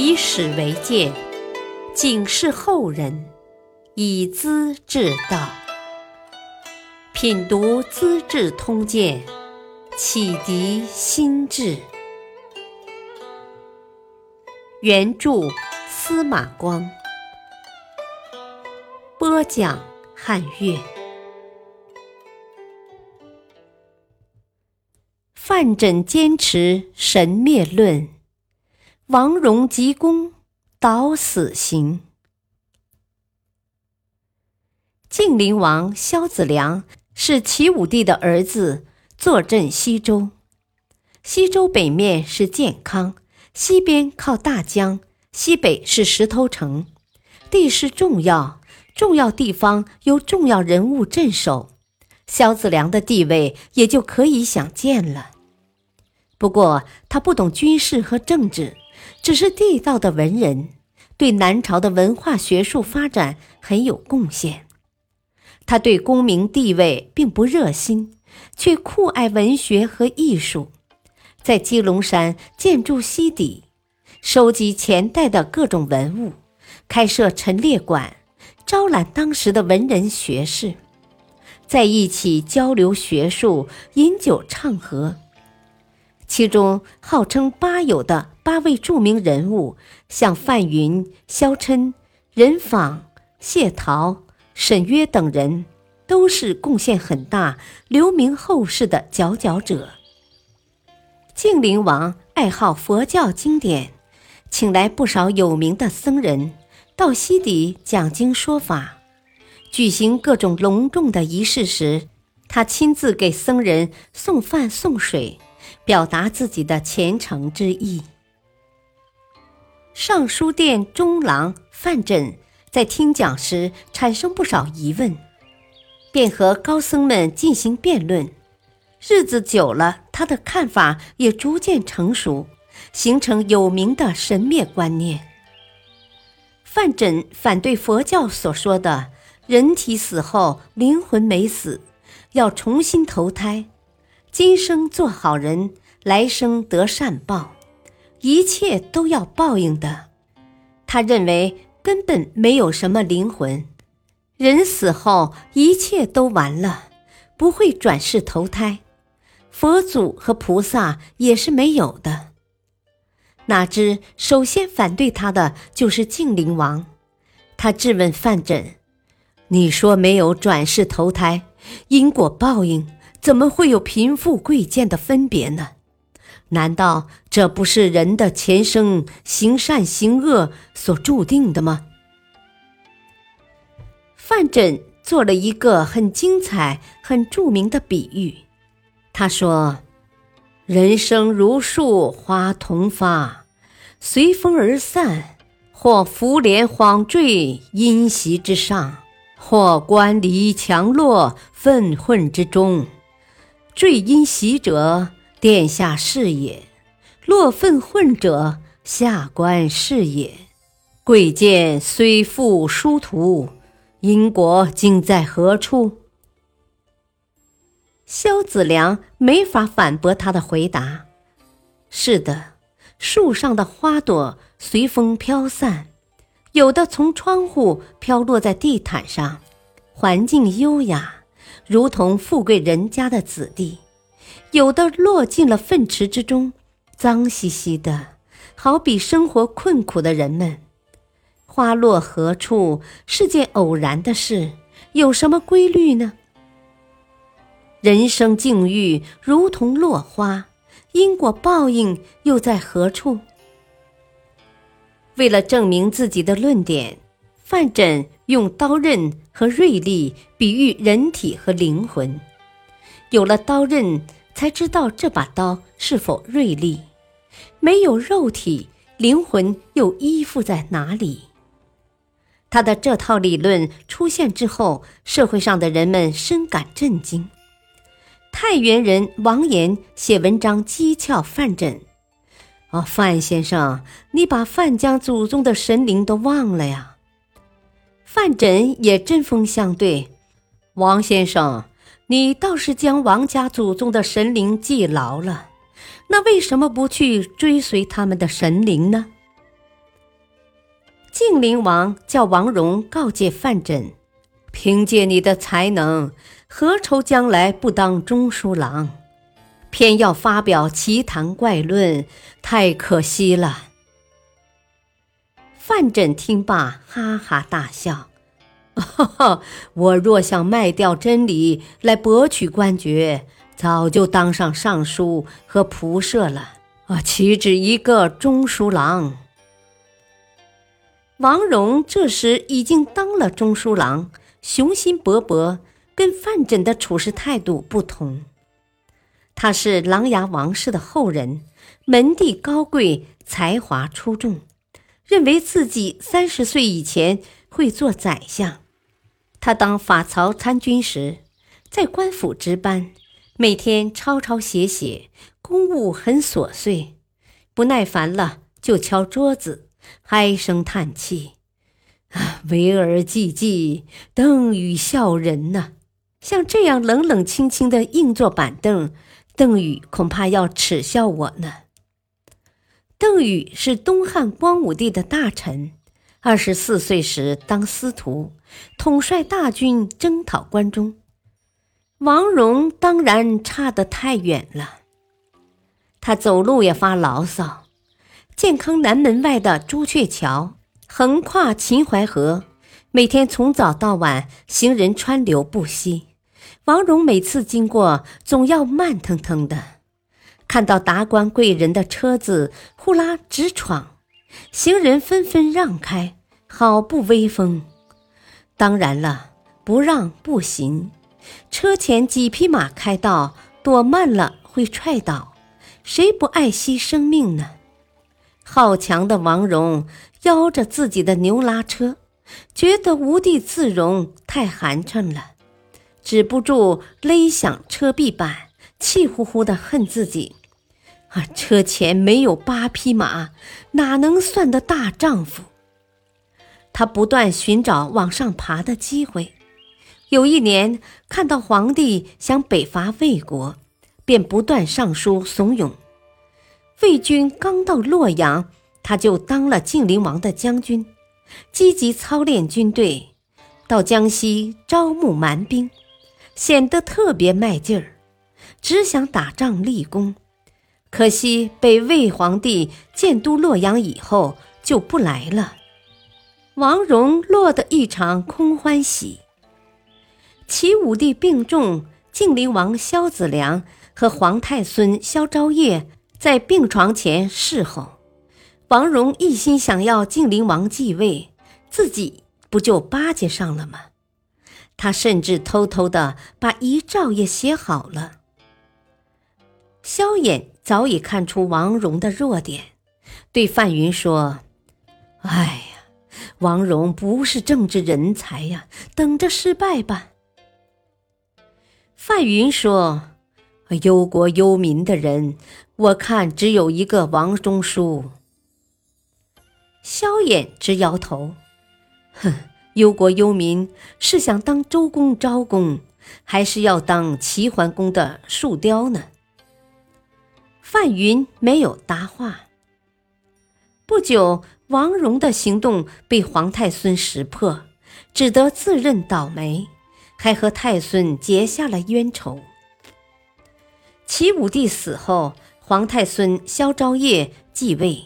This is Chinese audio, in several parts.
以史为鉴，警示后人，以资治道。品读《资治通鉴》，启迪心智。原著司马光，播讲汉乐。范缜坚持神灭论。王戎急公导死刑。晋灵王萧子良是齐武帝的儿子，坐镇西周。西周北面是建康，西边靠大江，西北是石头城，地势重要，重要地方由重要人物镇守，萧子良的地位也就可以想见了。不过他不懂军事和政治。只是地道的文人，对南朝的文化学术发展很有贡献。他对功名地位并不热心，却酷爱文学和艺术，在鸡龙山建筑西底，收集前代的各种文物，开设陈列馆，招揽当时的文人学士，在一起交流学术，饮酒唱和。其中号称八友的八位著名人物，像范云、萧琛、任访、谢陶、沈约等人，都是贡献很大、留名后世的佼佼者。晋灵王爱好佛教经典，请来不少有名的僧人到西底讲经说法，举行各种隆重的仪式时，他亲自给僧人送饭送水。表达自己的虔诚之意。尚书殿中郎范缜在听讲时产生不少疑问，便和高僧们进行辩论。日子久了，他的看法也逐渐成熟，形成有名的神灭观念。范缜反对佛教所说的人体死后灵魂没死，要重新投胎。今生做好人，来生得善报，一切都要报应的。他认为根本没有什么灵魂，人死后一切都完了，不会转世投胎，佛祖和菩萨也是没有的。哪知首先反对他的就是晋灵王，他质问范缜：“你说没有转世投胎，因果报应？”怎么会有贫富贵贱的分别呢？难道这不是人的前生行善行恶所注定的吗？范缜做了一个很精彩、很著名的比喻。他说：“人生如树花同发，随风而散；或浮莲晃坠，阴席之上；或观离强落，粪混之中。”坠阴袭者，殿下是也；落粪混者，下官是也。贵贱虽复殊途，因果竟在何处？萧子良没法反驳他的回答。是的，树上的花朵随风飘散，有的从窗户飘落在地毯上，环境优雅。如同富贵人家的子弟，有的落进了粪池之中，脏兮兮的，好比生活困苦的人们。花落何处是件偶然的事，有什么规律呢？人生境遇如同落花，因果报应又在何处？为了证明自己的论点，范缜用刀刃。和锐利比喻人体和灵魂，有了刀刃，才知道这把刀是否锐利；没有肉体，灵魂又依附在哪里？他的这套理论出现之后，社会上的人们深感震惊。太原人王岩写文章讥诮范缜：“哦，范先生，你把范家祖宗的神灵都忘了呀？”范缜也针锋相对：“王先生，你倒是将王家祖宗的神灵记牢了，那为什么不去追随他们的神灵呢？”晋灵王叫王戎告诫范缜：“凭借你的才能，何愁将来不当中书郎？偏要发表奇谈怪论，太可惜了。”范缜听罢，哈哈大笑：“哈哈，我若想卖掉真理来博取官爵，早就当上尚书和仆射了。啊，岂止一个中书郎？”王戎这时已经当了中书郎，雄心勃勃，跟范缜的处事态度不同。他是琅琊王氏的后人，门第高贵，才华出众，认为自己三十岁以前会做宰相。他当法曹参军时，在官府值班，每天抄抄写写，公务很琐碎，不耐烦了就敲桌子。唉声叹气，啊，唯尔寂寂，邓禹笑人呐！像这样冷冷清清的硬坐板凳，邓禹恐怕要耻笑我呢。邓禹是东汉光武帝的大臣，二十四岁时当司徒，统帅大军征讨关中。王戎当然差得太远了，他走路也发牢骚。健康南门外的朱雀桥横跨秦淮河，每天从早到晚行人川流不息。王戎每次经过，总要慢腾腾的。看到达官贵人的车子呼啦直闯，行人纷纷让开，好不威风。当然了，不让不行。车前几匹马开道，躲慢了会踹倒，谁不爱惜生命呢？好强的王戎摇着自己的牛拉车，觉得无地自容，太寒碜了，止不住勒响车壁板，气呼呼的恨自己。啊，车前没有八匹马，哪能算得大丈夫？他不断寻找往上爬的机会。有一年，看到皇帝想北伐魏国，便不断上书怂恿。魏军刚到洛阳，他就当了晋灵王的将军，积极操练军队，到江西招募蛮兵，显得特别卖劲儿，只想打仗立功。可惜被魏皇帝建都洛阳以后就不来了，王戎落得一场空欢喜。齐武帝病重，晋灵王萧子良和皇太孙萧昭业。在病床前侍候，王戎一心想要晋灵王继位，自己不就巴结上了吗？他甚至偷偷的把遗诏也写好了。萧衍早已看出王戎的弱点，对范云说：“哎呀，王戎不是政治人才呀，等着失败吧。”范云说。忧国忧民的人，我看只有一个王中书。萧衍直摇头，哼，忧国忧民是想当周公昭公，还是要当齐桓公的树雕呢？范云没有答话。不久，王戎的行动被皇太孙识破，只得自认倒霉，还和太孙结下了冤仇。齐武帝死后，皇太孙萧昭业继位，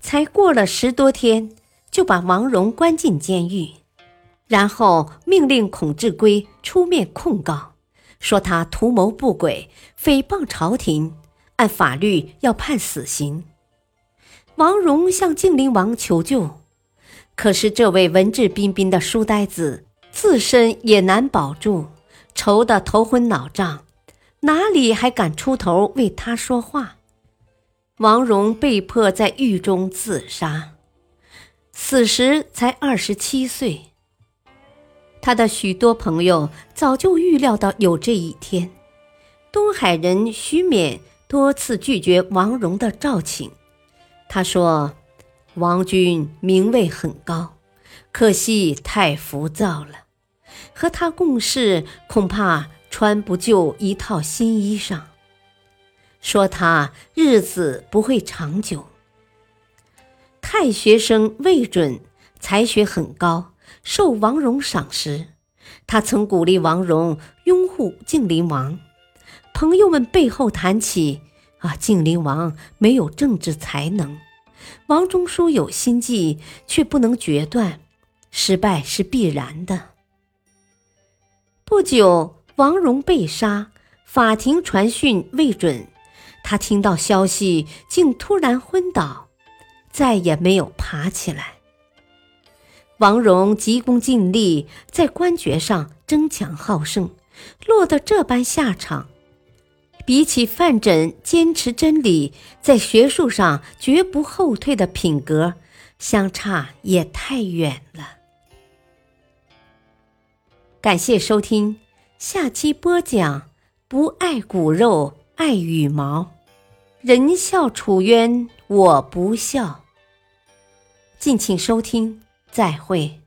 才过了十多天，就把王戎关进监狱，然后命令孔志圭出面控告，说他图谋不轨，诽谤朝廷，按法律要判死刑。王戎向晋灵王求救，可是这位文质彬彬的书呆子自身也难保住，愁得头昏脑胀。哪里还敢出头为他说话？王戎被迫在狱中自杀，死时才二十七岁。他的许多朋友早就预料到有这一天。东海人徐勉多次拒绝王戎的召请，他说：“王君名位很高，可惜太浮躁了，和他共事恐怕……”穿不就一套新衣裳，说他日子不会长久。太学生魏准才学很高，受王戎赏识。他曾鼓励王戎拥护晋灵王。朋友们背后谈起啊，晋灵王没有政治才能，王中书有心计，却不能决断，失败是必然的。不久，王戎被杀，法庭传讯未准。他听到消息，竟突然昏倒，再也没有爬起来。王戎急功近利，在官爵上争强好胜，落得这般下场，比起范缜坚持真理，在学术上绝不后退的品格，相差也太远了。感谢收听，下期播讲：不爱骨肉，爱羽毛。人笑楚渊，我不笑。敬请收听，再会。